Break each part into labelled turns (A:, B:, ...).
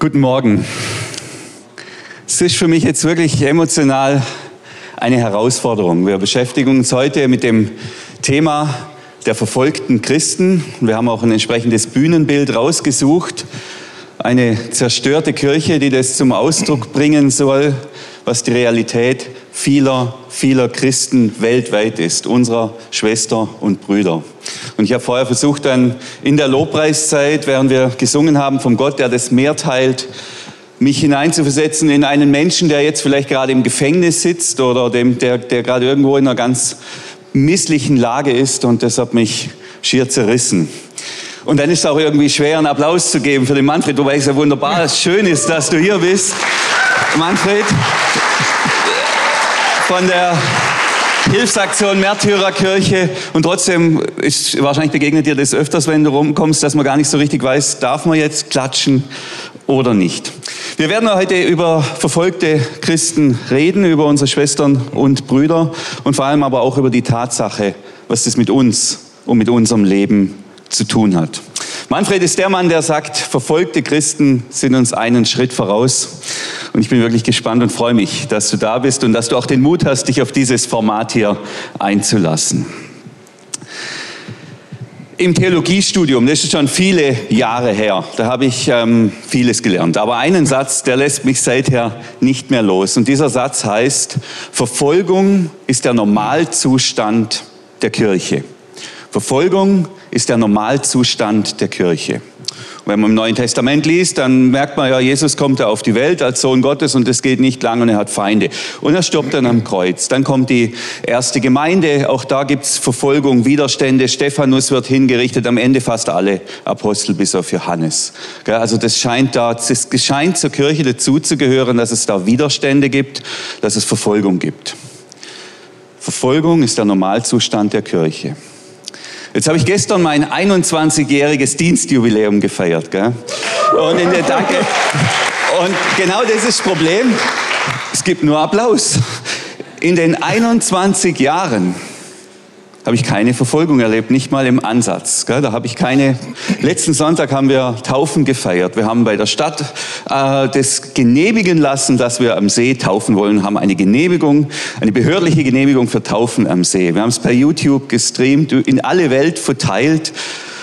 A: Guten Morgen. Es ist für mich jetzt wirklich emotional eine Herausforderung. Wir beschäftigen uns heute mit dem Thema der verfolgten Christen. Wir haben auch ein entsprechendes Bühnenbild rausgesucht. Eine zerstörte Kirche, die das zum Ausdruck bringen soll, was die Realität vieler, vieler Christen weltweit ist, unserer Schwester und Brüder. Und ich habe vorher versucht, dann in der Lobpreiszeit, während wir gesungen haben vom Gott, der das Meer teilt, mich hineinzuversetzen in einen Menschen, der jetzt vielleicht gerade im Gefängnis sitzt oder dem, der, der gerade irgendwo in einer ganz misslichen Lage ist und das hat mich schier zerrissen. Und dann ist es auch irgendwie schwer, einen Applaus zu geben für den Manfred, wobei es ja wunderbar schön ist, dass du hier bist. Manfred, von der Hilfsaktion Märtyrerkirche und trotzdem ist, wahrscheinlich begegnet dir das öfters, wenn du rumkommst, dass man gar nicht so richtig weiß, darf man jetzt klatschen oder nicht. Wir werden heute über verfolgte Christen reden, über unsere Schwestern und Brüder und vor allem aber auch über die Tatsache, was das mit uns und mit unserem Leben zu tun hat. Manfred ist der Mann, der sagt, verfolgte Christen sind uns einen Schritt voraus. Und ich bin wirklich gespannt und freue mich, dass du da bist und dass du auch den Mut hast, dich auf dieses Format hier einzulassen. Im Theologiestudium, das ist schon viele Jahre her, da habe ich ähm, vieles gelernt. Aber einen Satz, der lässt mich seither nicht mehr los. Und dieser Satz heißt, Verfolgung ist der Normalzustand der Kirche. Verfolgung ist der Normalzustand der Kirche. wenn man im Neuen Testament liest, dann merkt man ja, Jesus kommt da auf die Welt als Sohn Gottes und es geht nicht lang und er hat Feinde. Und er stirbt dann am Kreuz. Dann kommt die erste Gemeinde, auch da gibt's Verfolgung, Widerstände. Stephanus wird hingerichtet, am Ende fast alle Apostel bis auf Johannes. Also das scheint da, es scheint zur Kirche dazuzugehören, dass es da Widerstände gibt, dass es Verfolgung gibt. Verfolgung ist der Normalzustand der Kirche. Jetzt habe ich gestern mein 21-jähriges Dienstjubiläum gefeiert. Gell? Und in der Danke. Und genau das ist das Problem. Es gibt nur Applaus. In den 21 Jahren habe ich keine Verfolgung erlebt, nicht mal im Ansatz. Da habe ich keine. Letzten Sonntag haben wir Taufen gefeiert. Wir haben bei der Stadt äh, das genehmigen lassen, dass wir am See taufen wollen, haben eine Genehmigung, eine behördliche Genehmigung für Taufen am See. Wir haben es per YouTube gestreamt, in alle Welt verteilt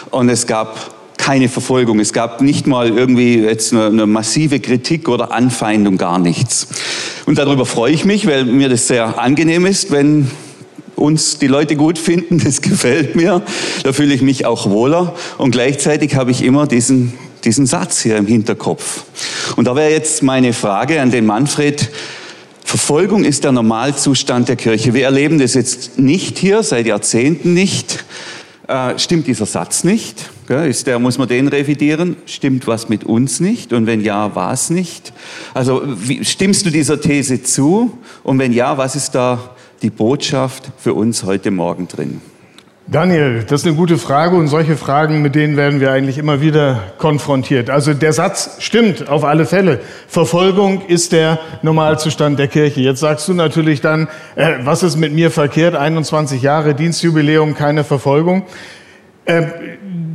A: und es gab keine Verfolgung. Es gab nicht mal irgendwie jetzt eine, eine, massive Kritik oder Anfeindung, gar nichts. Und darüber freue ich mich, weil mir das sehr angenehm ist, wenn uns die Leute gut finden, das gefällt mir, da fühle ich mich auch wohler und gleichzeitig habe ich immer diesen, diesen Satz hier im Hinterkopf. Und da wäre jetzt meine Frage an den Manfred, Verfolgung ist der Normalzustand der Kirche. Wir erleben das jetzt nicht hier, seit Jahrzehnten nicht. Äh, stimmt dieser Satz nicht? Ist der, muss man den revidieren? Stimmt was mit uns nicht? Und wenn ja, was nicht? Also wie, stimmst du dieser These zu? Und wenn ja, was ist da die Botschaft für uns heute Morgen drin?
B: Daniel, das ist eine gute Frage und solche Fragen, mit denen werden wir eigentlich immer wieder konfrontiert. Also der Satz stimmt auf alle Fälle. Verfolgung ist der Normalzustand der Kirche. Jetzt sagst du natürlich dann, äh, was ist mit mir verkehrt? 21 Jahre Dienstjubiläum, keine Verfolgung. Äh,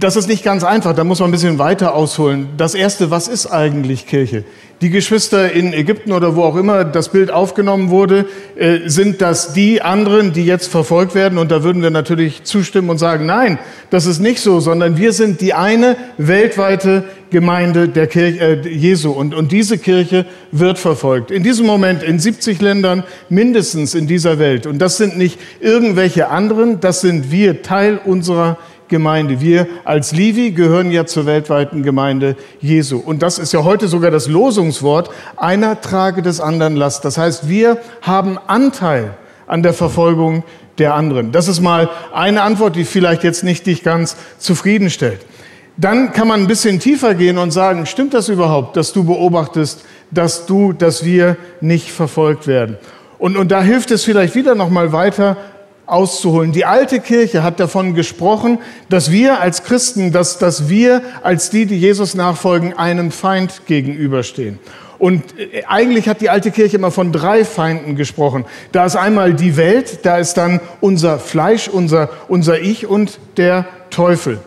B: das ist nicht ganz einfach, da muss man ein bisschen weiter ausholen. Das Erste, was ist eigentlich Kirche? Die Geschwister in Ägypten oder wo auch immer das Bild aufgenommen wurde, äh, sind das die anderen, die jetzt verfolgt werden? Und da würden wir natürlich zustimmen und sagen, nein, das ist nicht so, sondern wir sind die eine weltweite Gemeinde der Kirche äh, Jesu. Und, und diese Kirche wird verfolgt. In diesem Moment in 70 Ländern mindestens in dieser Welt. Und das sind nicht irgendwelche anderen, das sind wir, Teil unserer Gemeinde. Wir als Livi gehören ja zur weltweiten Gemeinde Jesu. Und das ist ja heute sogar das Losungswort, einer trage des anderen Last. Das heißt, wir haben Anteil an der Verfolgung der anderen. Das ist mal eine Antwort, die vielleicht jetzt nicht dich ganz zufriedenstellt. Dann kann man ein bisschen tiefer gehen und sagen, stimmt das überhaupt, dass du beobachtest, dass du, dass wir nicht verfolgt werden? Und, und da hilft es vielleicht wieder noch mal weiter auszuholen. Die alte Kirche hat davon gesprochen, dass wir als Christen, dass, dass wir als die, die Jesus nachfolgen, einem Feind gegenüberstehen. Und äh, eigentlich hat die alte Kirche immer von drei Feinden gesprochen. Da ist einmal die Welt, da ist dann unser Fleisch, unser, unser Ich und der Teufel.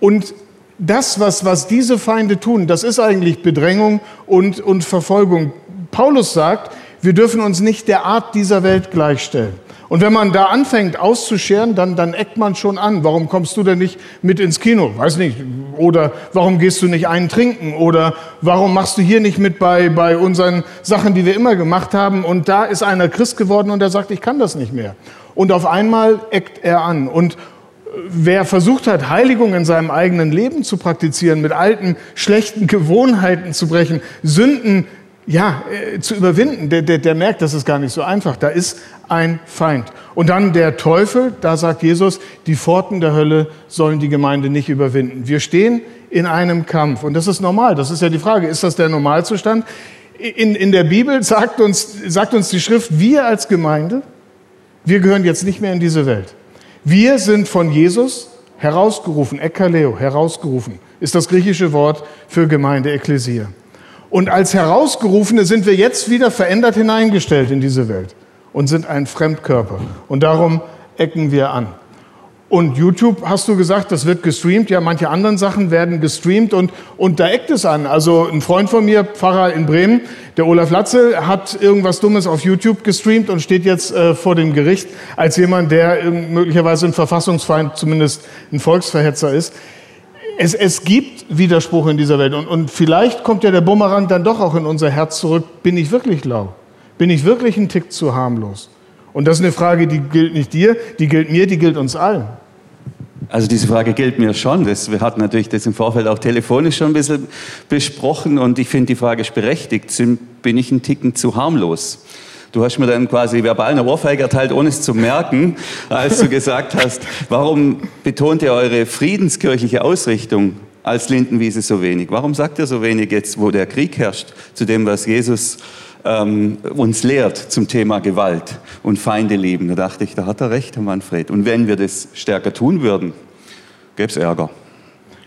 B: Und das, was, was diese Feinde tun, das ist eigentlich Bedrängung und, und Verfolgung. Paulus sagt, wir dürfen uns nicht der Art dieser Welt gleichstellen. Und wenn man da anfängt auszuscheren, dann, dann eckt man schon an. Warum kommst du denn nicht mit ins Kino? Weiß nicht. Oder warum gehst du nicht einen trinken? Oder warum machst du hier nicht mit bei, bei unseren Sachen, die wir immer gemacht haben? Und da ist einer Christ geworden und er sagt, ich kann das nicht mehr. Und auf einmal eckt er an. Und wer versucht hat, Heiligung in seinem eigenen Leben zu praktizieren, mit alten, schlechten Gewohnheiten zu brechen, Sünden ja, äh, zu überwinden, der, der, der merkt, das ist gar nicht so einfach. Da ist ein Feind. Und dann der Teufel, da sagt Jesus, die Pforten der Hölle sollen die Gemeinde nicht überwinden. Wir stehen in einem Kampf. Und das ist normal. Das ist ja die Frage, ist das der Normalzustand? In, in der Bibel sagt uns, sagt uns die Schrift, wir als Gemeinde, wir gehören jetzt nicht mehr in diese Welt. Wir sind von Jesus herausgerufen, Ekaleo, herausgerufen, ist das griechische Wort für Gemeinde, Ekklesia. Und als Herausgerufene sind wir jetzt wieder verändert hineingestellt in diese Welt und sind ein Fremdkörper. Und darum ecken wir an. Und YouTube, hast du gesagt, das wird gestreamt. Ja, manche anderen Sachen werden gestreamt und, und da eckt es an. Also ein Freund von mir, Pfarrer in Bremen, der Olaf Latze, hat irgendwas Dummes auf YouTube gestreamt und steht jetzt äh, vor dem Gericht als jemand, der möglicherweise ein Verfassungsfeind, zumindest ein Volksverhetzer ist es, es gibt Widerspruch in dieser Welt und, und vielleicht kommt ja der Bumerang dann doch auch in unser Herz zurück. Bin ich wirklich lau? Bin ich wirklich ein Tick zu harmlos? Und das ist eine Frage, die gilt nicht dir, die gilt mir, die gilt uns allen.
A: Also diese Frage gilt mir schon. Das, wir hatten natürlich das im Vorfeld auch telefonisch schon ein bisschen besprochen und ich finde die Frage ist berechtigt. Bin ich ein Ticken zu harmlos? Du hast mir dann quasi verbal eine Ohrfeige erteilt, ohne es zu merken, als du gesagt hast, warum betont ihr eure friedenskirchliche Ausrichtung als Lindenwiese so wenig? Warum sagt ihr so wenig jetzt, wo der Krieg herrscht, zu dem, was Jesus ähm, uns lehrt zum Thema Gewalt und Feinde lieben? Da dachte ich, da hat er recht, Herr Manfred. Und wenn wir das stärker tun würden, gäbe es Ärger.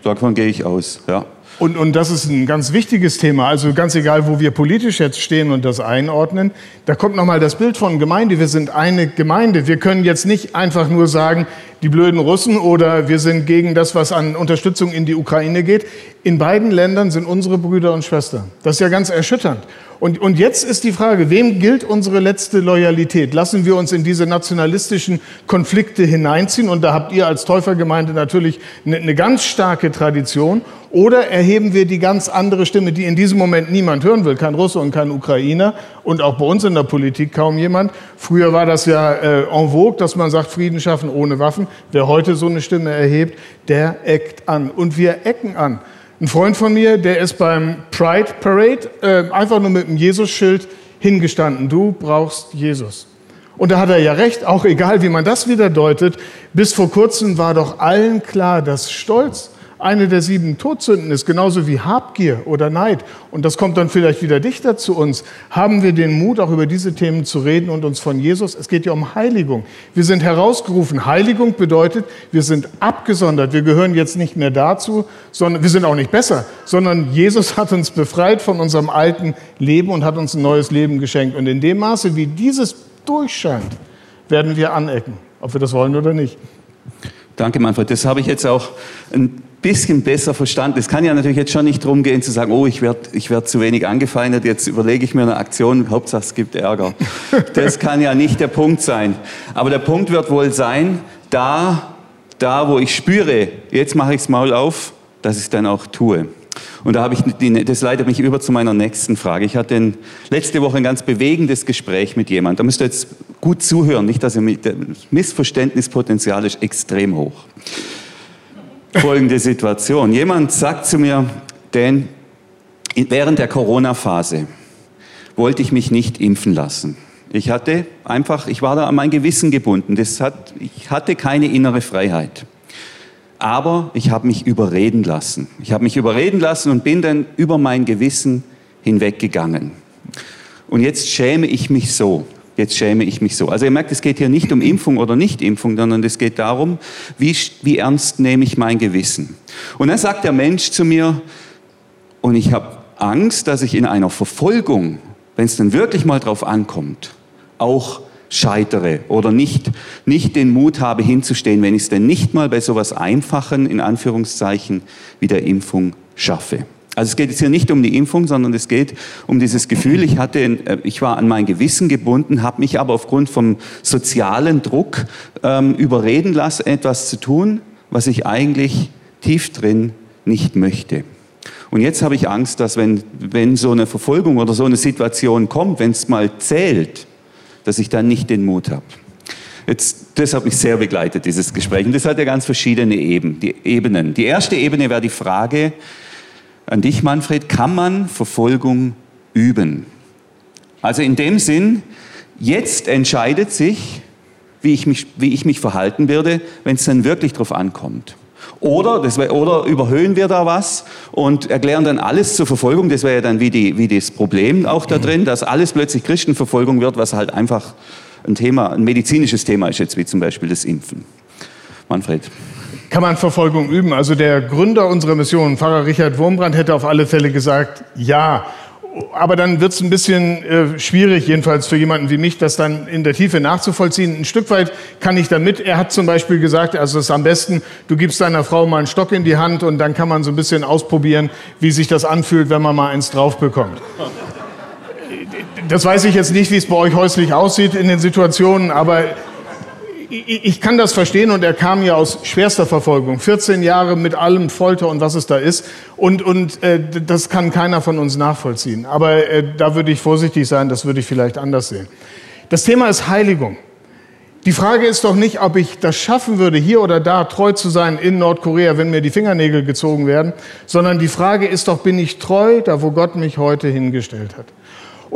A: Davon gehe ich aus, ja.
B: Und, und das ist ein ganz wichtiges Thema. Also ganz egal, wo wir politisch jetzt stehen und das einordnen, da kommt nochmal das Bild von Gemeinde. Wir sind eine Gemeinde. Wir können jetzt nicht einfach nur sagen, die blöden Russen oder wir sind gegen das, was an Unterstützung in die Ukraine geht. In beiden Ländern sind unsere Brüder und Schwestern. Das ist ja ganz erschütternd. Und, und jetzt ist die Frage, wem gilt unsere letzte Loyalität? Lassen wir uns in diese nationalistischen Konflikte hineinziehen? Und da habt ihr als Täufergemeinde natürlich eine, eine ganz starke Tradition. Oder erheben wir die ganz andere Stimme, die in diesem Moment niemand hören will, kein Russe und kein Ukrainer und auch bei uns in der Politik kaum jemand. Früher war das ja äh, en vogue, dass man sagt, Frieden schaffen ohne Waffen. Wer heute so eine Stimme erhebt, der eckt an. Und wir ecken an. Ein Freund von mir, der ist beim Pride Parade äh, einfach nur mit einem Jesus-Schild hingestanden. Du brauchst Jesus. Und da hat er ja recht, auch egal wie man das wieder deutet. Bis vor kurzem war doch allen klar, dass Stolz eine der sieben Todsünden ist, genauso wie Habgier oder Neid. Und das kommt dann vielleicht wieder dichter zu uns. Haben wir den Mut, auch über diese Themen zu reden und uns von Jesus, es geht ja um Heiligung. Wir sind herausgerufen. Heiligung bedeutet, wir sind abgesondert. Wir gehören jetzt nicht mehr dazu, sondern wir sind auch nicht besser, sondern Jesus hat uns befreit von unserem alten Leben und hat uns ein neues Leben geschenkt. Und in dem Maße, wie dieses durchscheint, werden wir anecken, ob wir das wollen oder nicht.
A: Danke, Manfred. Das habe ich jetzt auch ein bisschen besser verstanden. Es kann ja natürlich jetzt schon nicht darum gehen zu sagen, oh, ich werde ich werd zu wenig angefeindet, jetzt überlege ich mir eine Aktion, Hauptsache es gibt Ärger. Das kann ja nicht der Punkt sein. Aber der Punkt wird wohl sein, da, da wo ich spüre, jetzt mache ich das Maul auf, dass ich es dann auch tue. Und da habe ich, das leitet mich über zu meiner nächsten Frage. Ich hatte letzte Woche ein ganz bewegendes Gespräch mit jemandem. Da müsst ihr jetzt gut zuhören, nicht, dass ihr mit, das Missverständnispotenzial ist extrem hoch folgende Situation. Jemand sagt zu mir, denn während der Corona-Phase wollte ich mich nicht impfen lassen. Ich hatte einfach, ich war da an mein Gewissen gebunden. Das hat, ich hatte keine innere Freiheit. Aber ich habe mich überreden lassen. Ich habe mich überreden lassen und bin dann über mein Gewissen hinweggegangen. Und jetzt schäme ich mich so jetzt schäme ich mich so. Also ihr merkt, es geht hier nicht um Impfung oder Nicht-Impfung, sondern es geht darum, wie, wie ernst nehme ich mein Gewissen. Und dann sagt der Mensch zu mir, und ich habe Angst, dass ich in einer Verfolgung, wenn es dann wirklich mal drauf ankommt, auch scheitere oder nicht, nicht den Mut habe hinzustehen, wenn ich es denn nicht mal bei sowas Einfachen, in Anführungszeichen, wie der Impfung schaffe. Also es geht jetzt hier nicht um die Impfung, sondern es geht um dieses Gefühl, ich hatte, äh, ich war an mein Gewissen gebunden, habe mich aber aufgrund vom sozialen Druck ähm, überreden lassen, etwas zu tun, was ich eigentlich tief drin nicht möchte. Und jetzt habe ich Angst, dass wenn, wenn so eine Verfolgung oder so eine Situation kommt, wenn es mal zählt, dass ich dann nicht den Mut habe. Jetzt, das hat mich sehr begleitet, dieses Gespräch. Und das hat ja ganz verschiedene Eben, die Ebenen. Die erste Ebene wäre die Frage an dich, Manfred, kann man Verfolgung üben? Also in dem Sinn, jetzt entscheidet sich, wie ich mich, wie ich mich verhalten werde, wenn es dann wirklich drauf ankommt. Oder, das wär, oder überhöhen wir da was und erklären dann alles zur Verfolgung. Das wäre ja dann wie, die, wie das Problem auch da drin, dass alles plötzlich Christenverfolgung wird, was halt einfach ein Thema, ein medizinisches Thema ist jetzt, wie zum Beispiel das Impfen. Manfred.
B: Kann man Verfolgung üben? Also der Gründer unserer Mission, Pfarrer Richard Wurmbrand, hätte auf alle Fälle gesagt, ja aber dann wird es ein bisschen äh, schwierig, jedenfalls für jemanden wie mich, das dann in der Tiefe nachzuvollziehen. Ein Stück weit kann ich damit. Er hat zum Beispiel gesagt, also es ist am besten, du gibst deiner Frau mal einen Stock in die Hand und dann kann man so ein bisschen ausprobieren, wie sich das anfühlt, wenn man mal eins drauf bekommt. Das weiß ich jetzt nicht, wie es bei euch häuslich aussieht in den Situationen, aber ich kann das verstehen und er kam ja aus schwerster Verfolgung. 14 Jahre mit allem Folter und was es da ist. Und, und äh, das kann keiner von uns nachvollziehen. Aber äh, da würde ich vorsichtig sein, das würde ich vielleicht anders sehen. Das Thema ist Heiligung. Die Frage ist doch nicht, ob ich das schaffen würde, hier oder da treu zu sein in Nordkorea, wenn mir die Fingernägel gezogen werden, sondern die Frage ist doch, bin ich treu da, wo Gott mich heute hingestellt hat?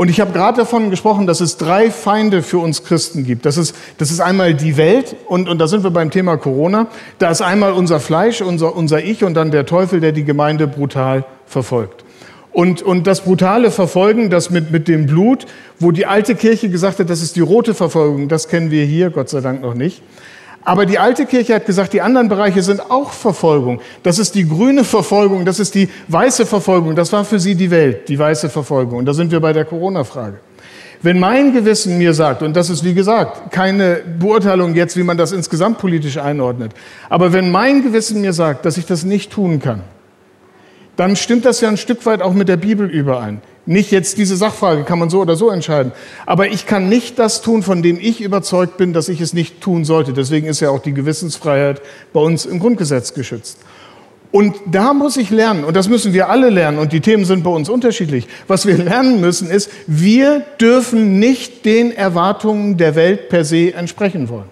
B: Und ich habe gerade davon gesprochen, dass es drei Feinde für uns Christen gibt. Das ist, das ist einmal die Welt, und, und da sind wir beim Thema Corona. Da ist einmal unser Fleisch, unser, unser Ich und dann der Teufel, der die Gemeinde brutal verfolgt. Und, und das brutale Verfolgen, das mit, mit dem Blut, wo die alte Kirche gesagt hat, das ist die rote Verfolgung, das kennen wir hier Gott sei Dank noch nicht. Aber die alte Kirche hat gesagt, die anderen Bereiche sind auch Verfolgung. Das ist die grüne Verfolgung, das ist die weiße Verfolgung. Das war für sie die Welt, die weiße Verfolgung. Und da sind wir bei der Corona-Frage. Wenn mein Gewissen mir sagt, und das ist wie gesagt keine Beurteilung jetzt, wie man das insgesamt politisch einordnet, aber wenn mein Gewissen mir sagt, dass ich das nicht tun kann, dann stimmt das ja ein Stück weit auch mit der Bibel überein. Nicht jetzt diese Sachfrage, kann man so oder so entscheiden. Aber ich kann nicht das tun, von dem ich überzeugt bin, dass ich es nicht tun sollte. Deswegen ist ja auch die Gewissensfreiheit bei uns im Grundgesetz geschützt. Und da muss ich lernen, und das müssen wir alle lernen, und die Themen sind bei uns unterschiedlich. Was wir lernen müssen ist, wir dürfen nicht den Erwartungen der Welt per se entsprechen wollen.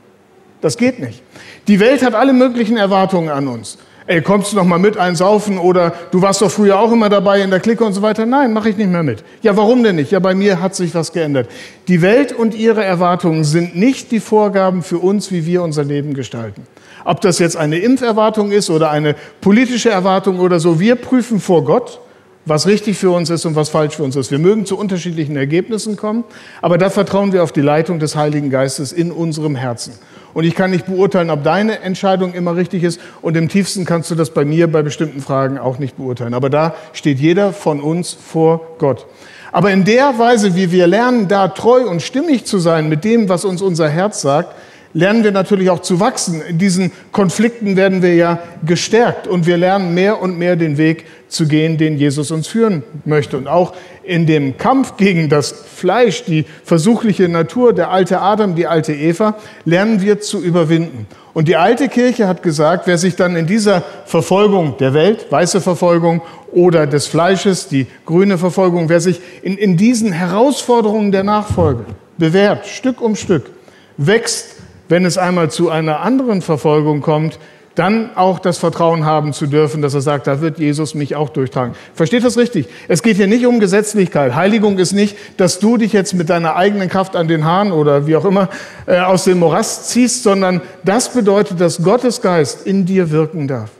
B: Das geht nicht. Die Welt hat alle möglichen Erwartungen an uns ey, kommst du noch mal mit einsaufen oder du warst doch früher auch immer dabei in der Clique und so weiter. Nein, mache ich nicht mehr mit. Ja, warum denn nicht? Ja, bei mir hat sich was geändert. Die Welt und ihre Erwartungen sind nicht die Vorgaben für uns, wie wir unser Leben gestalten. Ob das jetzt eine Impferwartung ist oder eine politische Erwartung oder so, wir prüfen vor Gott, was richtig für uns ist und was falsch für uns ist. Wir mögen zu unterschiedlichen Ergebnissen kommen, aber da vertrauen wir auf die Leitung des Heiligen Geistes in unserem Herzen. Und ich kann nicht beurteilen, ob deine Entscheidung immer richtig ist. Und im tiefsten kannst du das bei mir bei bestimmten Fragen auch nicht beurteilen. Aber da steht jeder von uns vor Gott. Aber in der Weise, wie wir lernen, da treu und stimmig zu sein mit dem, was uns unser Herz sagt, lernen wir natürlich auch zu wachsen. In diesen Konflikten werden wir ja gestärkt und wir lernen mehr und mehr den Weg zu gehen, den Jesus uns führen möchte. Und auch in dem Kampf gegen das Fleisch, die versuchliche Natur, der alte Adam, die alte Eva, lernen wir zu überwinden. Und die alte Kirche hat gesagt, wer sich dann in dieser Verfolgung der Welt, weiße Verfolgung oder des Fleisches, die grüne Verfolgung, wer sich in, in diesen Herausforderungen der Nachfolge bewährt, Stück um Stück, wächst wenn es einmal zu einer anderen Verfolgung kommt, dann auch das Vertrauen haben zu dürfen, dass er sagt, da wird Jesus mich auch durchtragen. Versteht das richtig? Es geht hier nicht um Gesetzlichkeit. Heiligung ist nicht, dass du dich jetzt mit deiner eigenen Kraft an den Haaren oder wie auch immer äh, aus dem Morast ziehst, sondern das bedeutet, dass Gottes Geist in dir wirken darf.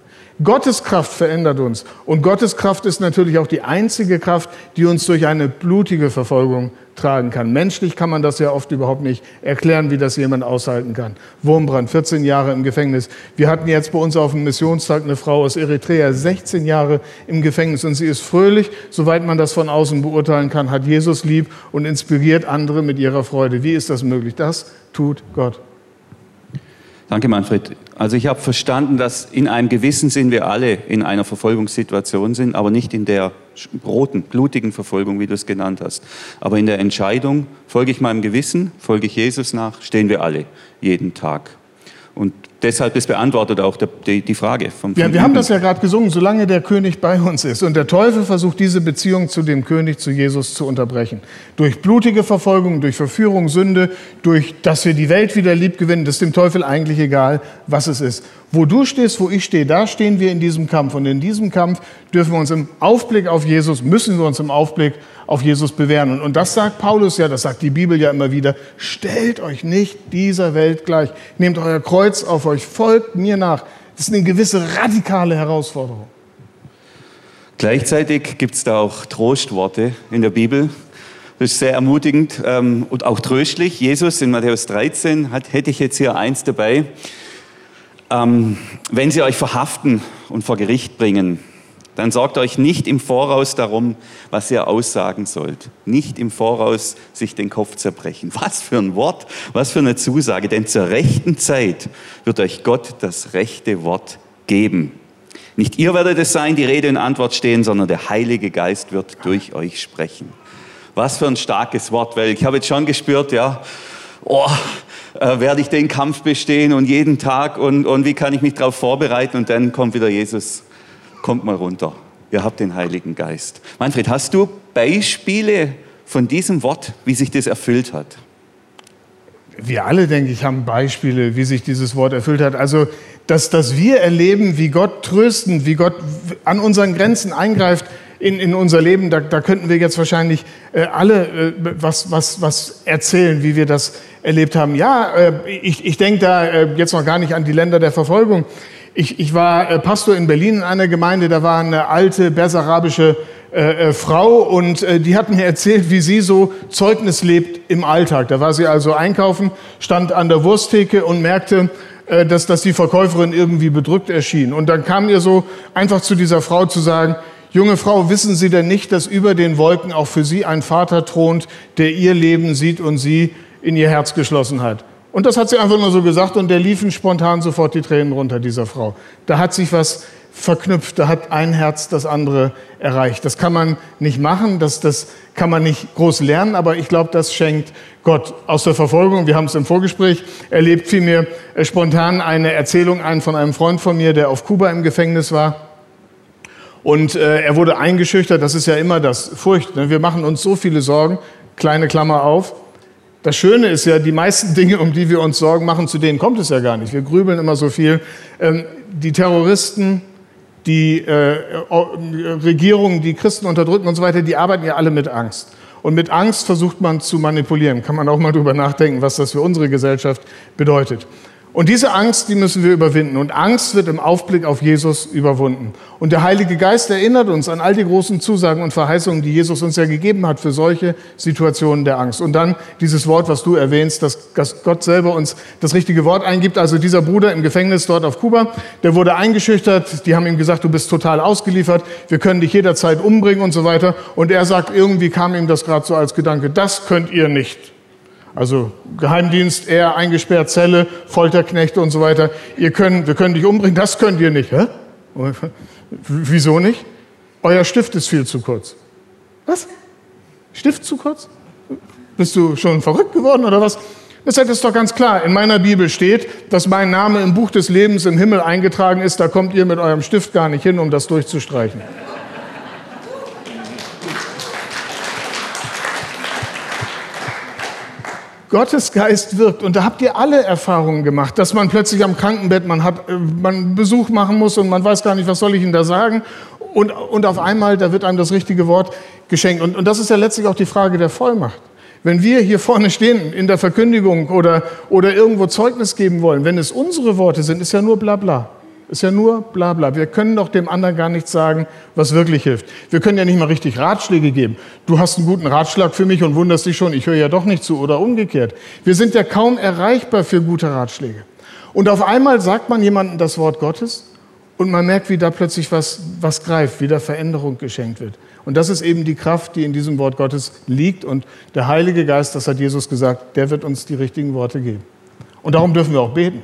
B: Gottes Kraft verändert uns. Und Gottes Kraft ist natürlich auch die einzige Kraft, die uns durch eine blutige Verfolgung tragen kann. Menschlich kann man das ja oft überhaupt nicht erklären, wie das jemand aushalten kann. Wurmbrand, 14 Jahre im Gefängnis. Wir hatten jetzt bei uns auf dem Missionstag eine Frau aus Eritrea, 16 Jahre im Gefängnis und sie ist fröhlich, soweit man das von außen beurteilen kann, hat Jesus lieb und inspiriert andere mit ihrer Freude. Wie ist das möglich? Das tut Gott.
A: Danke, Manfred. Also ich habe verstanden, dass in einem gewissen Sinn wir alle in einer Verfolgungssituation sind, aber nicht in der roten, blutigen Verfolgung, wie du es genannt hast. Aber in der Entscheidung, folge ich meinem Gewissen, folge ich Jesus nach, stehen wir alle jeden Tag. Und deshalb ist beantwortet auch die, die Frage.
B: Vom, vom ja, wir haben das ja gerade gesungen, solange der König bei uns ist. Und der Teufel versucht, diese Beziehung zu dem König, zu Jesus zu unterbrechen. Durch blutige Verfolgung, durch Verführung, Sünde, durch, dass wir die Welt wieder lieb gewinnen, das ist dem Teufel eigentlich egal, was es ist. Wo du stehst, wo ich stehe, da stehen wir in diesem Kampf. Und in diesem Kampf dürfen wir uns im Aufblick auf Jesus, müssen wir uns im Aufblick auf Jesus bewähren. Und, und das sagt Paulus ja, das sagt die Bibel ja immer wieder. Stellt euch nicht dieser Welt gleich. Nehmt euer Kreuz auf euch, folgt mir nach. Das ist eine gewisse radikale Herausforderung.
A: Gleichzeitig gibt es da auch Trostworte in der Bibel. Das ist sehr ermutigend ähm, und auch tröstlich. Jesus in Matthäus 13 hat, hätte ich jetzt hier eins dabei. Ähm, wenn sie euch verhaften und vor Gericht bringen, dann sorgt euch nicht im Voraus darum, was ihr aussagen sollt. Nicht im Voraus sich den Kopf zerbrechen. Was für ein Wort, was für eine Zusage. Denn zur rechten Zeit wird euch Gott das rechte Wort geben. Nicht ihr werdet es sein, die Rede und Antwort stehen, sondern der Heilige Geist wird durch euch sprechen. Was für ein starkes Wort, weil ich habe jetzt schon gespürt, ja, oh, äh, werde ich den Kampf bestehen und jeden Tag und, und wie kann ich mich darauf vorbereiten und dann kommt wieder Jesus kommt mal runter. Ihr habt den Heiligen Geist. Manfred, hast du Beispiele von diesem Wort, wie sich das erfüllt hat?
B: Wir alle, denke ich, haben Beispiele, wie sich dieses Wort erfüllt hat. Also, dass, dass wir erleben, wie Gott trösten, wie Gott an unseren Grenzen eingreift in, in unser Leben, da, da könnten wir jetzt wahrscheinlich äh, alle äh, was, was, was erzählen, wie wir das erlebt haben. Ja, äh, ich, ich denke da äh, jetzt noch gar nicht an die Länder der Verfolgung. Ich, ich war äh, Pastor in Berlin in einer Gemeinde, da war eine alte bersarabische äh, äh, Frau und äh, die hat mir erzählt, wie sie so Zeugnis lebt im Alltag. Da war sie also einkaufen, stand an der Wursttheke und merkte, äh, dass, dass die Verkäuferin irgendwie bedrückt erschien. Und dann kam ihr so einfach zu dieser Frau zu sagen, junge Frau, wissen Sie denn nicht, dass über den Wolken auch für Sie ein Vater thront, der Ihr Leben sieht und Sie in Ihr Herz geschlossen hat? Und das hat sie einfach nur so gesagt und der liefen spontan sofort die Tränen runter, dieser Frau. Da hat sich was verknüpft, da hat ein Herz das andere erreicht. Das kann man nicht machen, das, das kann man nicht groß lernen, aber ich glaube, das schenkt Gott aus der Verfolgung. Wir haben es im Vorgespräch erlebt, fiel mir äh, spontan eine Erzählung ein von einem Freund von mir, der auf Kuba im Gefängnis war. Und äh, er wurde eingeschüchtert, das ist ja immer das Furcht. Ne? Wir machen uns so viele Sorgen, kleine Klammer auf. Das Schöne ist ja, die meisten Dinge, um die wir uns Sorgen machen, zu denen kommt es ja gar nicht. Wir grübeln immer so viel. Ähm, die Terroristen, die äh, Regierungen, die Christen unterdrücken und so weiter, die arbeiten ja alle mit Angst. Und mit Angst versucht man zu manipulieren. Kann man auch mal drüber nachdenken, was das für unsere Gesellschaft bedeutet. Und diese Angst, die müssen wir überwinden. Und Angst wird im Aufblick auf Jesus überwunden. Und der Heilige Geist erinnert uns an all die großen Zusagen und Verheißungen, die Jesus uns ja gegeben hat für solche Situationen der Angst. Und dann dieses Wort, was du erwähnst, dass, Gott selber uns das richtige Wort eingibt. Also dieser Bruder im Gefängnis dort auf Kuba, der wurde eingeschüchtert. Die haben ihm gesagt, du bist total ausgeliefert. Wir können dich jederzeit umbringen und so weiter. Und er sagt, irgendwie kam ihm das gerade so als Gedanke, das könnt ihr nicht. Also Geheimdienst, er eingesperrt, Zelle, Folterknechte und so weiter. Ihr könnt, wir können dich umbringen, das könnt ihr nicht. Hä? Wieso nicht? Euer Stift ist viel zu kurz. Was? Stift zu kurz? Bist du schon verrückt geworden oder was? Das ist doch ganz klar. In meiner Bibel steht, dass mein Name im Buch des Lebens im Himmel eingetragen ist. Da kommt ihr mit eurem Stift gar nicht hin, um das durchzustreichen. Gottes Geist wirkt. Und da habt ihr alle Erfahrungen gemacht, dass man plötzlich am Krankenbett, man hat, äh, man Besuch machen muss und man weiß gar nicht, was soll ich Ihnen da sagen. Und, und auf einmal, da wird einem das richtige Wort geschenkt. Und, und das ist ja letztlich auch die Frage der Vollmacht. Wenn wir hier vorne stehen in der Verkündigung oder, oder irgendwo Zeugnis geben wollen, wenn es unsere Worte sind, ist ja nur Blabla. Ist ja nur bla bla. Wir können doch dem anderen gar nichts sagen, was wirklich hilft. Wir können ja nicht mal richtig Ratschläge geben. Du hast einen guten Ratschlag für mich und wunderst dich schon, ich höre ja doch nicht zu oder umgekehrt. Wir sind ja kaum erreichbar für gute Ratschläge. Und auf einmal sagt man jemandem das Wort Gottes und man merkt, wie da plötzlich was, was greift, wie da Veränderung geschenkt wird. Und das ist eben die Kraft, die in diesem Wort Gottes liegt. Und der Heilige Geist, das hat Jesus gesagt, der wird uns die richtigen Worte geben. Und darum dürfen wir auch beten.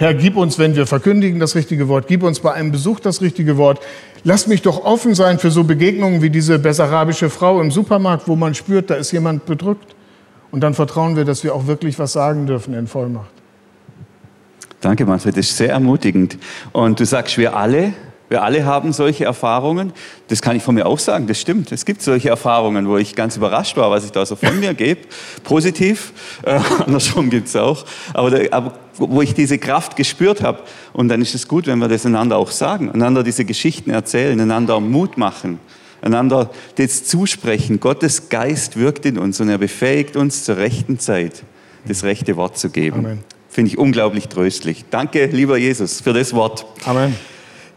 B: Herr, gib uns, wenn wir verkündigen, das richtige Wort. Gib uns bei einem Besuch das richtige Wort. Lass mich doch offen sein für so Begegnungen wie diese bessarabische Frau im Supermarkt, wo man spürt, da ist jemand bedrückt. Und dann vertrauen wir, dass wir auch wirklich was sagen dürfen in Vollmacht.
A: Danke, Manfred. Das ist sehr ermutigend. Und du sagst, wir alle, wir alle haben solche Erfahrungen. Das kann ich von mir auch sagen, das stimmt. Es gibt solche Erfahrungen, wo ich ganz überrascht war, was ich da so von mir gebe. Positiv, äh, andersrum gibt es auch. Aber, der, aber, wo ich diese Kraft gespürt habe. Und dann ist es gut, wenn wir das einander auch sagen, einander diese Geschichten erzählen, einander Mut machen, einander das zusprechen. Gottes Geist wirkt in uns und er befähigt uns zur rechten Zeit, das rechte Wort zu geben. Amen. Finde ich unglaublich tröstlich. Danke, lieber Jesus, für das Wort.
B: Amen.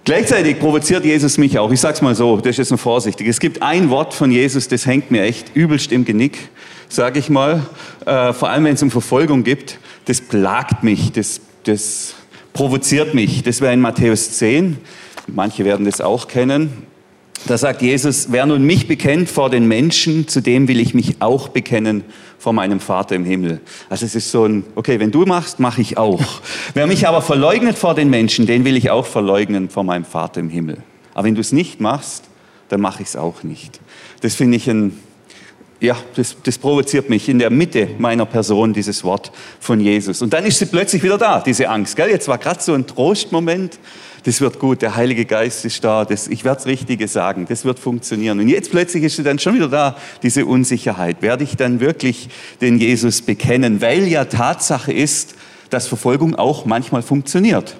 A: Gleichzeitig provoziert Jesus mich auch. Ich sag's mal so, das ist jetzt nur vorsichtig. Es gibt ein Wort von Jesus, das hängt mir echt übelst im Genick, sage ich mal. Äh, vor allem, wenn es um Verfolgung gibt. Das plagt mich, das, das provoziert mich. Das wäre in Matthäus 10. Manche werden das auch kennen. Da sagt Jesus, wer nun mich bekennt vor den Menschen, zu dem will ich mich auch bekennen vor meinem Vater im Himmel. Also es ist so ein, okay, wenn du machst, mache ich auch. wer mich aber verleugnet vor den Menschen, den will ich auch verleugnen vor meinem Vater im Himmel. Aber wenn du es nicht machst, dann mache ich es auch nicht. Das finde ich ein, ja, das, das provoziert mich in der Mitte meiner Person, dieses Wort von Jesus. Und dann ist sie plötzlich wieder da, diese Angst. Gell? Jetzt war gerade so ein Trostmoment das wird gut, der Heilige Geist ist da, das, ich werde das Richtige sagen, das wird funktionieren. Und jetzt plötzlich ist dann schon wieder da, diese Unsicherheit. Werde ich dann wirklich den Jesus bekennen? Weil ja Tatsache ist, dass Verfolgung auch manchmal funktioniert.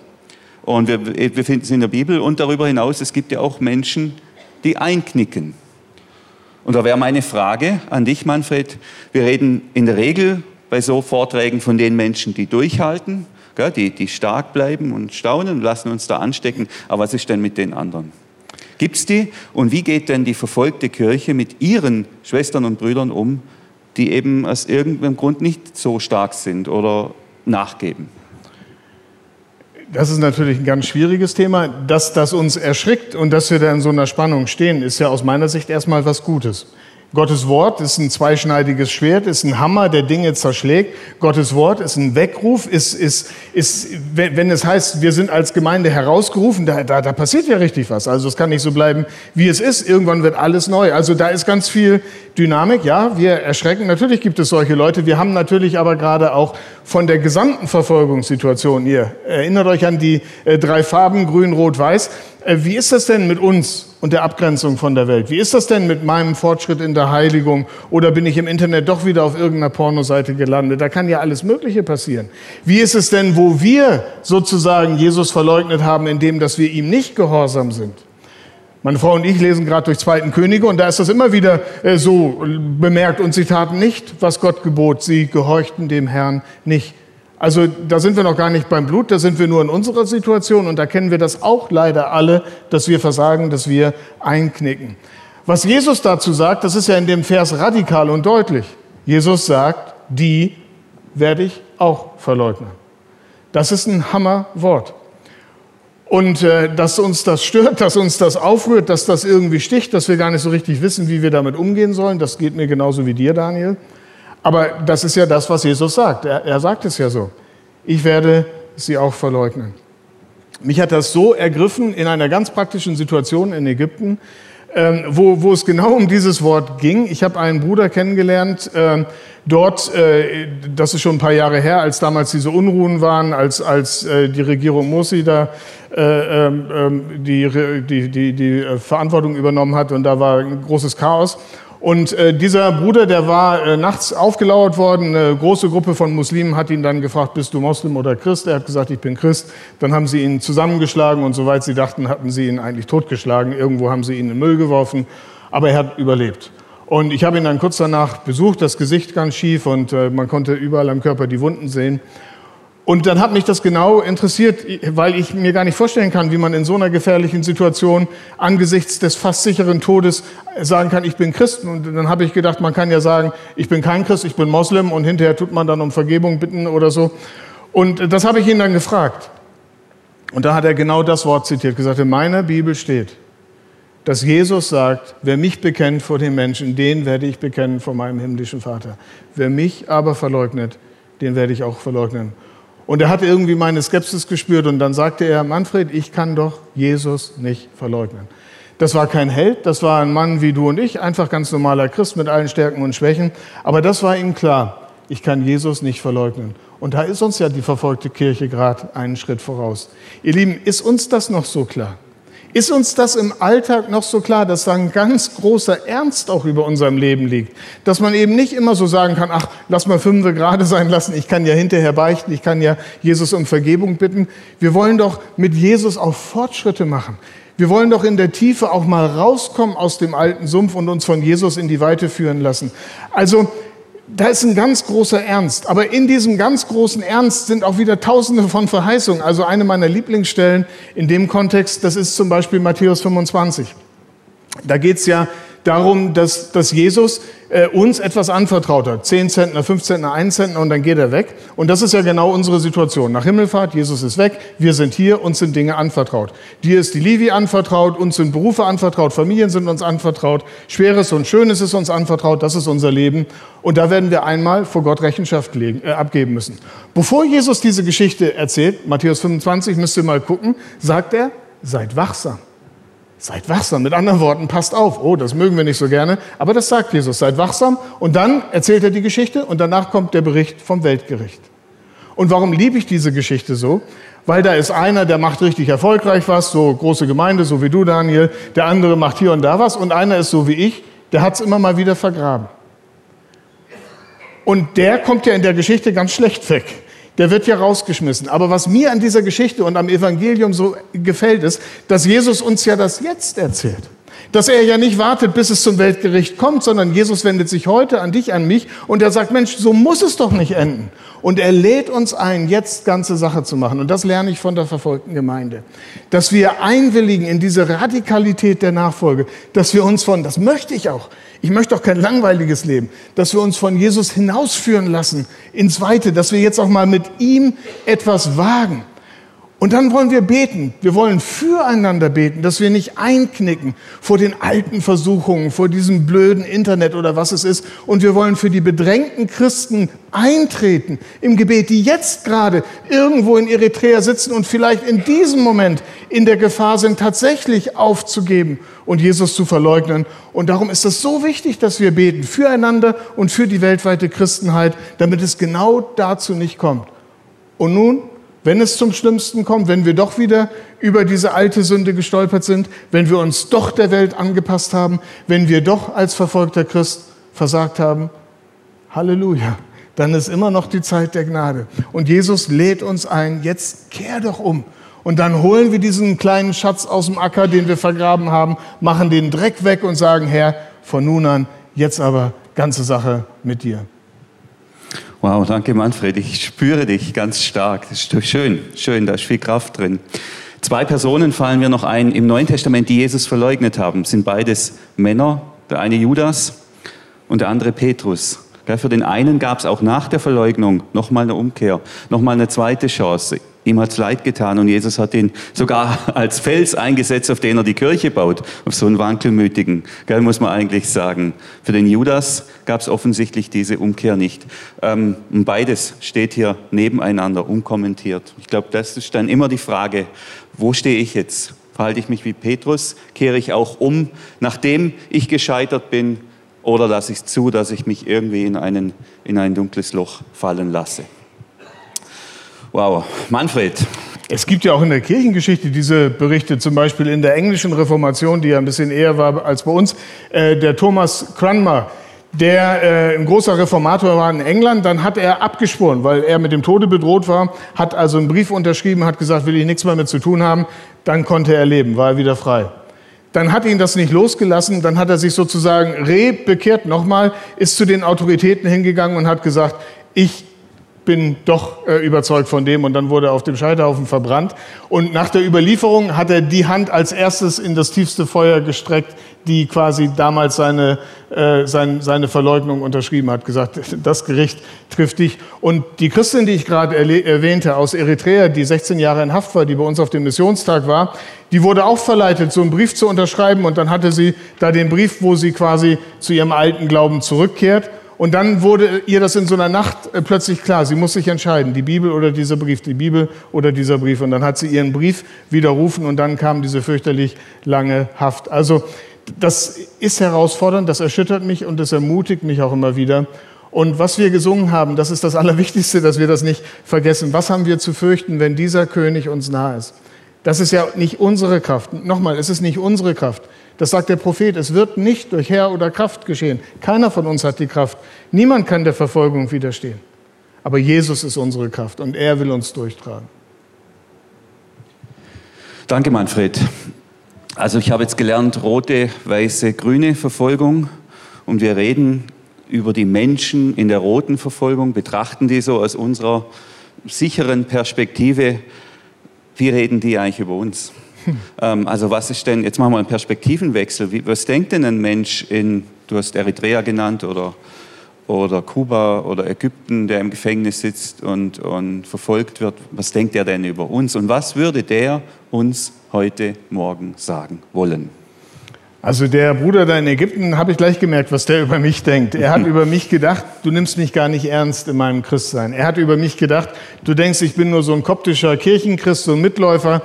A: Und wir, wir finden es in der Bibel und darüber hinaus, es gibt ja auch Menschen, die einknicken. Und da wäre meine Frage an dich, Manfred. Wir reden in der Regel bei so Vorträgen von den Menschen, die durchhalten, die, die stark bleiben und staunen und lassen uns da anstecken. Aber was ist denn mit den anderen? Gibt es die? Und wie geht denn die verfolgte Kirche mit ihren Schwestern und Brüdern um, die eben aus irgendeinem Grund nicht so stark sind oder nachgeben?
B: Das ist natürlich ein ganz schwieriges Thema. Dass das uns erschrickt und dass wir da in so einer Spannung stehen, ist ja aus meiner Sicht erstmal was Gutes. Gottes Wort ist ein zweischneidiges Schwert, ist ein Hammer, der Dinge zerschlägt. Gottes Wort ist ein Weckruf, ist, ist, ist wenn es heißt, wir sind als Gemeinde herausgerufen, da, da, da passiert ja richtig was. Also es kann nicht so bleiben, wie es ist. Irgendwann wird alles neu. Also da ist ganz viel Dynamik. Ja, wir erschrecken. Natürlich gibt es solche Leute. Wir haben natürlich aber gerade auch von der gesamten Verfolgungssituation, ihr erinnert euch an die äh, drei Farben, grün, rot, weiß. Äh, wie ist das denn mit uns und der Abgrenzung von der Welt? Wie ist das denn mit meinem Fortschritt in der Heiligung? Oder bin ich im Internet doch wieder auf irgendeiner Pornoseite gelandet? Da kann ja alles Mögliche passieren. Wie ist es denn, wo wir sozusagen Jesus verleugnet haben, indem dass wir ihm nicht gehorsam sind? Meine Frau und ich lesen gerade durch Zweiten Könige und da ist das immer wieder äh, so bemerkt und sie taten nicht, was Gott gebot. Sie gehorchten dem Herrn nicht. Also da sind wir noch gar nicht beim Blut, da sind wir nur in unserer Situation und da kennen wir das auch leider alle, dass wir versagen, dass wir einknicken. Was Jesus dazu sagt, das ist ja in dem Vers radikal und deutlich. Jesus sagt, die werde ich auch verleugnen. Das ist ein Hammerwort. Und äh, dass uns das stört, dass uns das aufrührt, dass das irgendwie sticht, dass wir gar nicht so richtig wissen, wie wir damit umgehen sollen, das geht mir genauso wie dir, Daniel. Aber das ist ja das, was Jesus sagt. Er, er sagt es ja so. Ich werde sie auch verleugnen. Mich hat das so ergriffen in einer ganz praktischen Situation in Ägypten, ähm, wo, wo es genau um dieses Wort ging. Ich habe einen Bruder kennengelernt, ähm, dort, äh, das ist schon ein paar Jahre her, als damals diese Unruhen waren, als, als äh, die Regierung Morsi da äh, ähm, ähm die, die, die, die äh, Verantwortung übernommen hat und da war ein großes Chaos. Und äh, dieser Bruder, der war äh, nachts aufgelauert worden. Eine große Gruppe von Muslimen hat ihn dann gefragt, bist du Moslem oder Christ? Er hat gesagt, ich bin Christ. Dann haben sie ihn zusammengeschlagen und soweit sie dachten, hatten sie ihn eigentlich totgeschlagen. Irgendwo haben sie ihn in den Müll geworfen. Aber er hat überlebt. Und ich habe ihn dann kurz danach besucht, das Gesicht ganz schief und äh, man konnte überall am Körper die Wunden sehen. Und dann hat mich das genau interessiert, weil ich mir gar nicht vorstellen kann, wie man in so einer gefährlichen Situation angesichts des fast sicheren Todes sagen kann, ich bin Christ. Und dann habe ich gedacht, man kann ja sagen, ich bin kein Christ, ich bin Moslem und hinterher tut man dann um Vergebung bitten oder so. Und das habe ich ihn dann gefragt. Und da hat er genau das Wort zitiert, gesagt, in meiner Bibel steht, dass Jesus sagt, wer mich bekennt vor den Menschen, den werde ich bekennen vor meinem himmlischen Vater. Wer mich aber verleugnet, den werde ich auch verleugnen. Und er hatte irgendwie meine Skepsis gespürt und dann sagte er, Manfred, ich kann doch Jesus nicht verleugnen. Das war kein Held, das war ein Mann wie du und ich, einfach ganz normaler Christ mit allen Stärken und Schwächen. Aber das war ihm klar, ich kann Jesus nicht verleugnen. Und da ist uns ja die verfolgte Kirche gerade einen Schritt voraus. Ihr Lieben, ist uns das noch so klar? Ist uns das im Alltag noch so klar, dass da ein ganz großer Ernst auch über unserem Leben liegt? Dass man eben nicht immer so sagen kann, ach, lass mal fünf gerade sein lassen, ich kann ja hinterher beichten, ich kann ja Jesus um Vergebung bitten. Wir wollen doch mit Jesus auch Fortschritte machen. Wir wollen doch in der Tiefe auch mal rauskommen aus dem alten Sumpf und uns von Jesus in die Weite führen lassen. Also da ist ein ganz großer Ernst. Aber in diesem ganz großen Ernst sind auch wieder tausende von Verheißungen. Also eine meiner Lieblingsstellen in dem Kontext, das ist zum Beispiel Matthäus 25. Da geht es ja darum, dass, dass Jesus äh, uns etwas anvertraut hat. Zehn Zentner, fünf Zentner, ein Zentner und dann geht er weg. Und das ist ja genau unsere Situation. Nach Himmelfahrt, Jesus ist weg, wir sind hier, uns sind Dinge anvertraut. Dir ist die Livi anvertraut, uns sind Berufe anvertraut, Familien sind uns anvertraut, Schweres und Schönes ist uns anvertraut, das ist unser Leben. Und da werden wir einmal vor Gott Rechenschaft legen, äh, abgeben müssen. Bevor Jesus diese Geschichte erzählt, Matthäus 25, müsst ihr mal gucken, sagt er, seid wachsam. Seid wachsam. Mit anderen Worten, passt auf. Oh, das mögen wir nicht so gerne. Aber das sagt Jesus. Seid wachsam. Und dann erzählt er die Geschichte und danach kommt der Bericht vom Weltgericht. Und warum liebe ich diese Geschichte so? Weil da ist einer, der macht richtig erfolgreich was, so große Gemeinde, so wie du, Daniel. Der andere macht hier und da was. Und einer ist so wie ich, der hat es immer mal wieder vergraben. Und der kommt ja in der Geschichte ganz schlecht weg der wird ja rausgeschmissen. Aber was mir an dieser Geschichte und am Evangelium so gefällt, ist, dass Jesus uns ja das jetzt erzählt. Dass er ja nicht wartet, bis es zum Weltgericht kommt, sondern Jesus wendet sich heute an dich, an mich und er sagt, Mensch, so muss es doch nicht enden. Und er lädt uns ein, jetzt ganze Sache zu machen. Und das lerne ich von der verfolgten Gemeinde. Dass wir einwilligen in diese Radikalität der Nachfolge, dass wir uns von, das möchte ich auch, ich möchte auch kein langweiliges Leben, dass wir uns von Jesus hinausführen lassen ins Weite, dass wir jetzt auch mal mit ihm etwas wagen. Und dann wollen wir beten. Wir wollen füreinander beten, dass wir nicht einknicken vor den alten Versuchungen, vor diesem blöden Internet oder was es ist. Und wir wollen für die bedrängten Christen eintreten im Gebet, die jetzt gerade irgendwo in Eritrea sitzen und vielleicht in diesem Moment in der Gefahr sind, tatsächlich aufzugeben und Jesus zu verleugnen. Und darum ist es so wichtig, dass wir beten füreinander und für die weltweite Christenheit, damit es genau dazu nicht kommt. Und nun wenn es zum Schlimmsten kommt, wenn wir doch wieder über diese alte Sünde gestolpert sind, wenn wir uns doch der Welt angepasst haben, wenn wir doch als verfolgter Christ versagt haben, Halleluja, dann ist immer noch die Zeit der Gnade. Und Jesus lädt uns ein, jetzt kehr doch um. Und dann holen wir diesen kleinen Schatz aus dem Acker, den wir vergraben haben, machen den Dreck weg und sagen, Herr, von nun an, jetzt aber ganze Sache mit dir.
A: Wow, danke Manfred. Ich spüre dich ganz stark. Das ist schön, schön, da ist viel Kraft drin. Zwei Personen fallen mir noch ein im Neuen Testament, die Jesus verleugnet haben. Das sind beides Männer, der eine Judas und der andere Petrus. Für den einen gab es auch nach der Verleugnung nochmal eine Umkehr, nochmal eine zweite Chance. Ihm hat's leid getan und Jesus hat ihn sogar als Fels eingesetzt, auf den er die Kirche baut, auf so einen Wankelmütigen. Gell, muss man eigentlich sagen. Für den Judas gab es offensichtlich diese Umkehr nicht. Ähm, beides steht hier nebeneinander, unkommentiert. Ich glaube, das ist dann immer die Frage, wo stehe ich jetzt? Verhalte ich mich wie Petrus? Kehre ich auch um, nachdem ich gescheitert bin? Oder lasse ich zu, dass ich mich irgendwie in, einen, in ein dunkles Loch fallen lasse?
B: Wow, Manfred. Es gibt ja auch in der Kirchengeschichte diese Berichte, zum Beispiel in der englischen Reformation, die ja ein bisschen eher war als bei uns. Äh, der Thomas Cranmer, der äh, ein großer Reformator war in England, dann hat er abgeschworen, weil er mit dem Tode bedroht war, hat also einen Brief unterschrieben, hat gesagt, will ich nichts mehr mit zu tun haben. Dann konnte er leben, war er wieder frei. Dann hat ihn das nicht losgelassen, dann hat er sich sozusagen re bekehrt nochmal, ist zu den Autoritäten hingegangen und hat gesagt, ich bin doch äh, überzeugt von dem und dann wurde er auf dem Scheiterhaufen verbrannt. Und nach der Überlieferung hat er die Hand als erstes in das tiefste Feuer gestreckt, die quasi damals seine, äh, sein, seine Verleugnung unterschrieben hat, gesagt, das Gericht trifft dich. Und die Christin, die ich gerade erwähnte aus Eritrea, die 16 Jahre in Haft war, die bei uns auf dem Missionstag war, die wurde auch verleitet, so einen Brief zu unterschreiben und dann hatte sie da den Brief, wo sie quasi zu ihrem alten Glauben zurückkehrt. Und dann wurde ihr das in so einer Nacht äh, plötzlich klar, sie muss sich entscheiden, die Bibel oder dieser Brief, die Bibel oder dieser Brief. Und dann hat sie ihren Brief widerrufen und dann kam diese fürchterlich lange Haft. Also das ist herausfordernd, das erschüttert mich und das ermutigt mich auch immer wieder. Und was wir gesungen haben, das ist das Allerwichtigste, dass wir das nicht vergessen. Was haben wir zu fürchten, wenn dieser König uns nahe ist? Das ist ja nicht unsere Kraft. Nochmal, es ist nicht unsere Kraft. Das sagt der Prophet. Es wird nicht durch Herr oder Kraft geschehen. Keiner von uns hat die Kraft. Niemand kann der Verfolgung widerstehen. Aber Jesus ist unsere Kraft und er will uns durchtragen.
A: Danke, Manfred. Also ich habe jetzt gelernt, rote, weiße, grüne Verfolgung. Und wir reden über die Menschen in der roten Verfolgung, betrachten die so aus unserer sicheren Perspektive. Wie reden die eigentlich über uns? Ähm, also was ist denn, jetzt machen wir einen Perspektivenwechsel. Wie, was denkt denn ein Mensch in, du hast Eritrea genannt oder, oder Kuba oder Ägypten, der im Gefängnis sitzt und, und verfolgt wird, was denkt er denn über uns? Und was würde der uns heute Morgen sagen wollen?
B: Also der Bruder da in Ägypten, habe ich gleich gemerkt, was der über mich denkt. Er hat über mich gedacht, du nimmst mich gar nicht ernst in meinem Christsein. Er hat über mich gedacht, du denkst, ich bin nur so ein koptischer Kirchenchrist, so ein Mitläufer.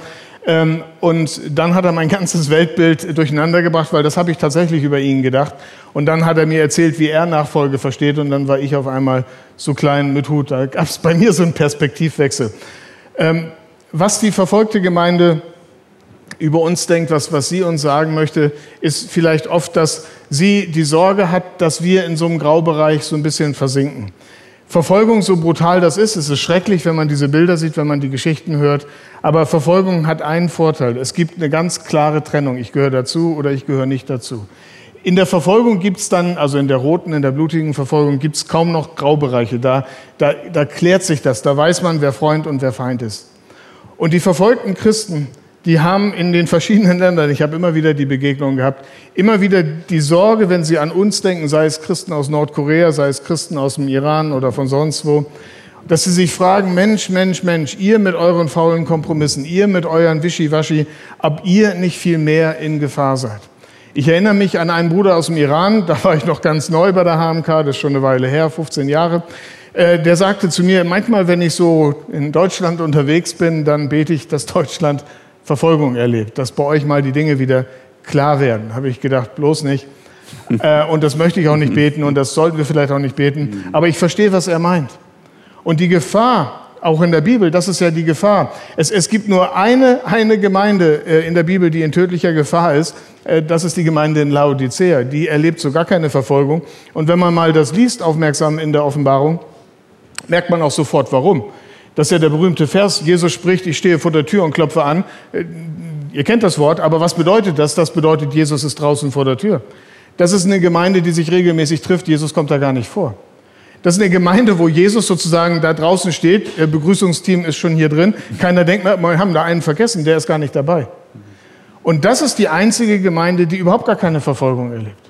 B: Ähm, und dann hat er mein ganzes Weltbild durcheinander gebracht, weil das habe ich tatsächlich über ihn gedacht. Und dann hat er mir erzählt, wie er Nachfolge versteht. Und dann war ich auf einmal so klein mit Hut. Da gab es bei mir so einen Perspektivwechsel. Ähm, was die verfolgte Gemeinde über uns denkt, was, was sie uns sagen möchte, ist vielleicht oft, dass sie die Sorge hat, dass wir in so einem Graubereich so ein bisschen versinken. Verfolgung, so brutal das ist, es ist schrecklich, wenn man diese Bilder sieht, wenn man die Geschichten hört. Aber Verfolgung hat einen Vorteil. Es gibt eine ganz klare Trennung. Ich gehöre dazu oder ich gehöre nicht dazu. In der Verfolgung gibt es dann, also in der roten, in der blutigen Verfolgung, gibt es kaum noch Graubereiche. Da, da, da klärt sich das. Da weiß man, wer Freund und wer Feind ist. Und die verfolgten Christen, die haben in den verschiedenen Ländern, ich habe immer wieder die Begegnung gehabt, immer wieder die Sorge, wenn sie an uns denken, sei es Christen aus Nordkorea, sei es Christen aus dem Iran oder von sonst wo, dass sie sich fragen, Mensch, Mensch, Mensch, ihr mit euren faulen Kompromissen, ihr mit euren Wischiwaschi, ob ihr nicht viel mehr in Gefahr seid. Ich erinnere mich an einen Bruder aus dem Iran, da war ich noch ganz neu bei der HMK, das ist schon eine Weile her, 15 Jahre. Äh, der sagte zu mir, manchmal, wenn ich so in Deutschland unterwegs bin, dann bete ich, dass Deutschland Verfolgung erlebt, dass bei euch mal die Dinge wieder klar werden. Habe ich gedacht, bloß nicht. Äh, und das möchte ich auch nicht beten und das sollten wir vielleicht auch nicht beten. Aber ich verstehe, was er meint. Und die Gefahr, auch in der Bibel, das ist ja die Gefahr. Es, es gibt nur eine, eine Gemeinde äh, in der Bibel, die in tödlicher Gefahr ist. Äh, das ist die Gemeinde in Laodicea. Die erlebt so gar keine Verfolgung. Und wenn man mal das liest, aufmerksam in der Offenbarung, merkt man auch sofort, warum. Das ist ja der berühmte Vers, Jesus spricht, ich stehe vor der Tür und klopfe an. Äh, ihr kennt das Wort, aber was bedeutet das? Das bedeutet, Jesus ist draußen vor der Tür. Das ist eine Gemeinde, die sich regelmäßig trifft. Jesus kommt da gar nicht vor. Das ist eine Gemeinde, wo Jesus sozusagen da draußen steht. Der Begrüßungsteam ist schon hier drin. Keiner denkt, wir haben da einen vergessen, der ist gar nicht dabei. Und das ist die einzige Gemeinde, die überhaupt gar keine Verfolgung erlebt.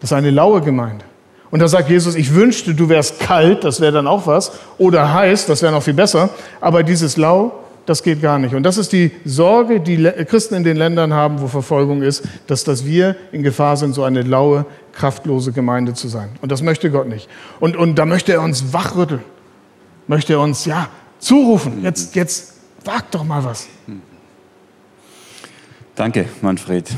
B: Das ist eine laue Gemeinde. Und da sagt Jesus, ich wünschte, du wärst kalt, das wäre dann auch was, oder heiß, das wäre noch viel besser, aber dieses Lau, das geht gar nicht. Und das ist die Sorge, die Christen in den Ländern haben, wo Verfolgung ist, dass, dass wir in Gefahr sind, so eine laue, kraftlose Gemeinde zu sein. Und das möchte Gott nicht. Und, und da möchte er uns wachrütteln, möchte er uns, ja, zurufen, jetzt, jetzt wag doch mal was.
A: Danke, Manfred.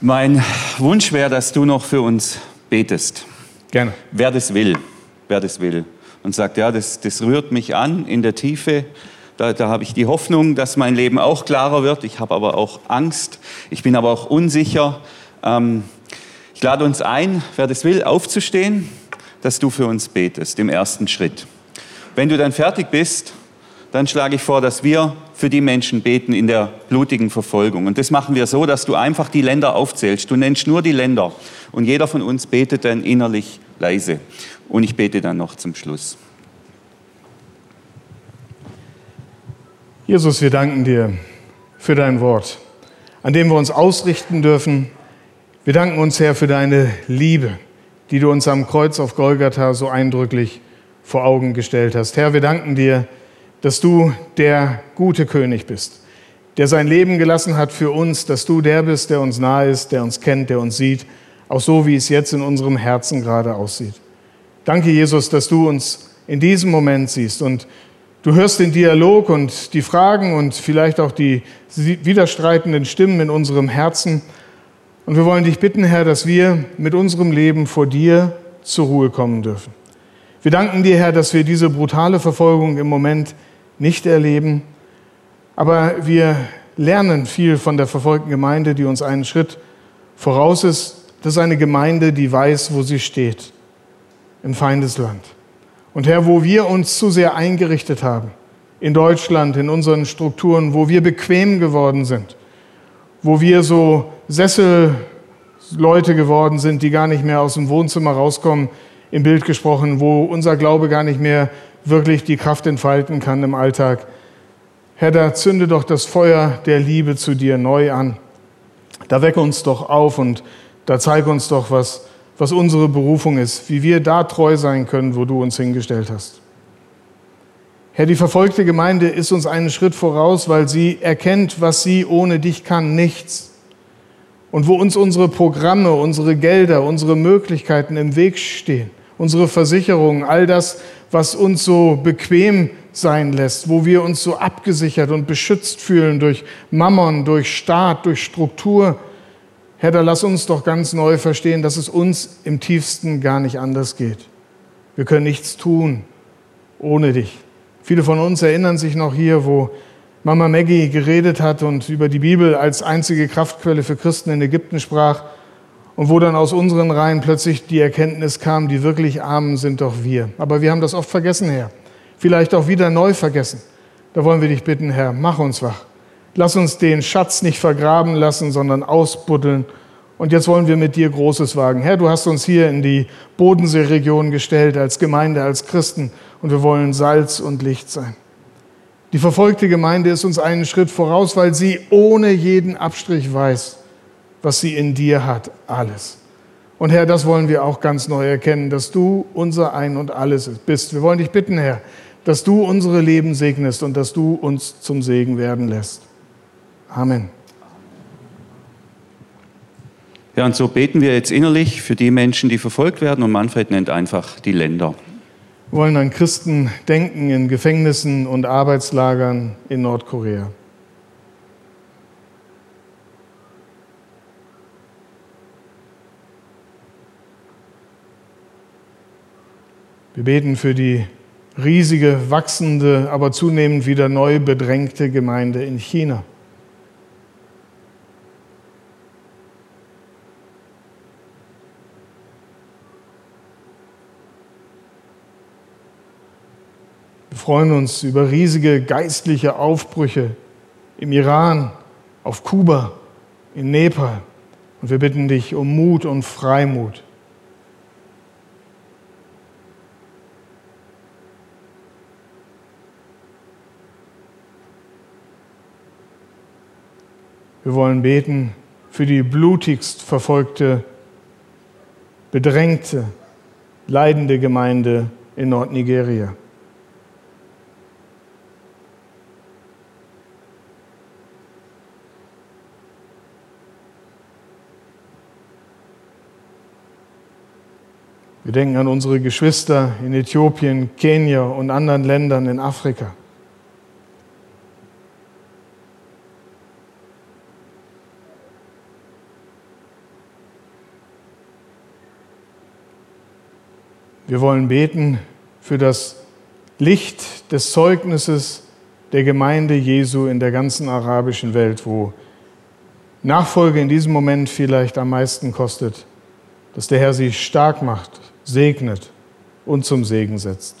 A: Mein Wunsch wäre, dass du noch für uns betest.
B: Gerne.
A: Wer das will, wer das will. Und sagt, ja, das, das rührt mich an in der Tiefe. Da, da habe ich die Hoffnung, dass mein Leben auch klarer wird. Ich habe aber auch Angst. Ich bin aber auch unsicher. Ähm, ich lade uns ein, wer das will, aufzustehen, dass du für uns betest im ersten Schritt. Wenn du dann fertig bist, dann schlage ich vor, dass wir für die Menschen beten in der blutigen Verfolgung. Und das machen wir so, dass du einfach die Länder aufzählst. Du nennst nur die Länder und jeder von uns betet dann innerlich leise. und ich bete dann noch zum Schluss.
B: Jesus, wir danken dir für dein Wort, an dem wir uns ausrichten dürfen. Wir danken uns, Herr, für deine Liebe, die du uns am Kreuz auf Golgatha so eindrücklich vor Augen gestellt hast. Herr, wir danken dir, dass du der gute König bist, der sein Leben gelassen hat für uns, dass du der bist, der uns nahe ist, der uns kennt, der uns sieht, auch so, wie es jetzt in unserem Herzen gerade aussieht. Danke, Jesus, dass du uns in diesem Moment siehst und Du hörst den Dialog und die Fragen und vielleicht auch die widerstreitenden Stimmen in unserem Herzen. Und wir wollen dich bitten, Herr, dass wir mit unserem Leben vor dir zur Ruhe kommen dürfen. Wir danken dir, Herr, dass wir diese brutale Verfolgung im Moment nicht erleben, aber wir lernen viel von der verfolgten Gemeinde, die uns einen Schritt voraus ist. Das ist eine Gemeinde, die weiß, wo sie steht, im Feindesland. Und Herr, wo wir uns zu sehr eingerichtet haben, in Deutschland, in unseren Strukturen, wo wir bequem geworden sind, wo wir so Sesselleute geworden sind, die gar nicht mehr aus dem Wohnzimmer rauskommen, im Bild gesprochen, wo unser Glaube gar nicht mehr wirklich die Kraft entfalten kann im Alltag. Herr, da zünde doch das Feuer der Liebe zu dir neu an. Da wecke uns doch auf und da zeige uns doch, was was unsere Berufung ist, wie wir da treu sein können, wo du uns hingestellt hast. Herr, die verfolgte Gemeinde ist uns einen Schritt voraus, weil sie erkennt, was sie ohne dich kann, nichts. Und wo uns unsere Programme, unsere Gelder, unsere Möglichkeiten im Weg stehen, unsere Versicherungen, all das, was uns so bequem sein lässt, wo wir uns so abgesichert und beschützt fühlen durch Mammon, durch Staat, durch Struktur, Herr, da lass uns doch ganz neu verstehen, dass es uns im tiefsten gar nicht anders geht. Wir können nichts tun ohne dich. Viele von uns erinnern sich noch hier, wo Mama Maggie geredet hat und über die Bibel als einzige Kraftquelle für Christen in Ägypten sprach und wo dann aus unseren Reihen plötzlich die Erkenntnis kam, die wirklich Armen sind doch wir. Aber wir haben das oft vergessen, Herr. Vielleicht auch wieder neu vergessen. Da wollen wir dich bitten, Herr, mach uns wach. Lass uns den Schatz nicht vergraben lassen, sondern ausbuddeln. Und jetzt wollen wir mit dir Großes wagen. Herr, du hast uns hier in die Bodenseeregion gestellt als Gemeinde, als Christen. Und wir wollen Salz und Licht sein. Die verfolgte Gemeinde ist uns einen Schritt voraus, weil sie ohne jeden Abstrich weiß, was sie in dir hat. Alles. Und Herr, das wollen wir auch ganz neu erkennen, dass du unser Ein und Alles bist. Wir wollen dich bitten, Herr, dass du unsere Leben segnest und dass du uns zum Segen werden lässt. Amen.
A: Ja, und so beten wir jetzt innerlich für die Menschen, die verfolgt werden und Manfred nennt einfach die Länder.
B: Wir wollen an Christen denken in Gefängnissen und Arbeitslagern in Nordkorea. Wir beten für die riesige, wachsende, aber zunehmend wieder neu bedrängte Gemeinde in China. freuen uns über riesige geistliche Aufbrüche im Iran, auf Kuba, in Nepal. Und wir bitten dich um Mut und Freimut. Wir wollen beten für die blutigst verfolgte, bedrängte, leidende Gemeinde in Nordnigeria. Wir denken an unsere Geschwister in Äthiopien, Kenia und anderen Ländern in Afrika. Wir wollen beten für das Licht des Zeugnisses der Gemeinde Jesu in der ganzen arabischen Welt, wo Nachfolge in diesem Moment vielleicht am meisten kostet, dass der Herr sie stark macht, segnet und zum Segen setzt.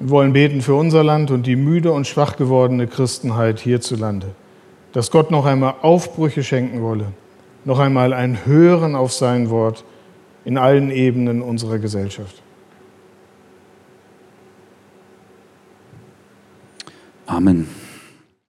B: Wir wollen beten für unser Land und die müde und schwach gewordene Christenheit hierzulande, dass Gott noch einmal Aufbrüche schenken wolle, noch einmal ein Hören auf sein Wort in allen Ebenen unserer Gesellschaft.
A: Amen.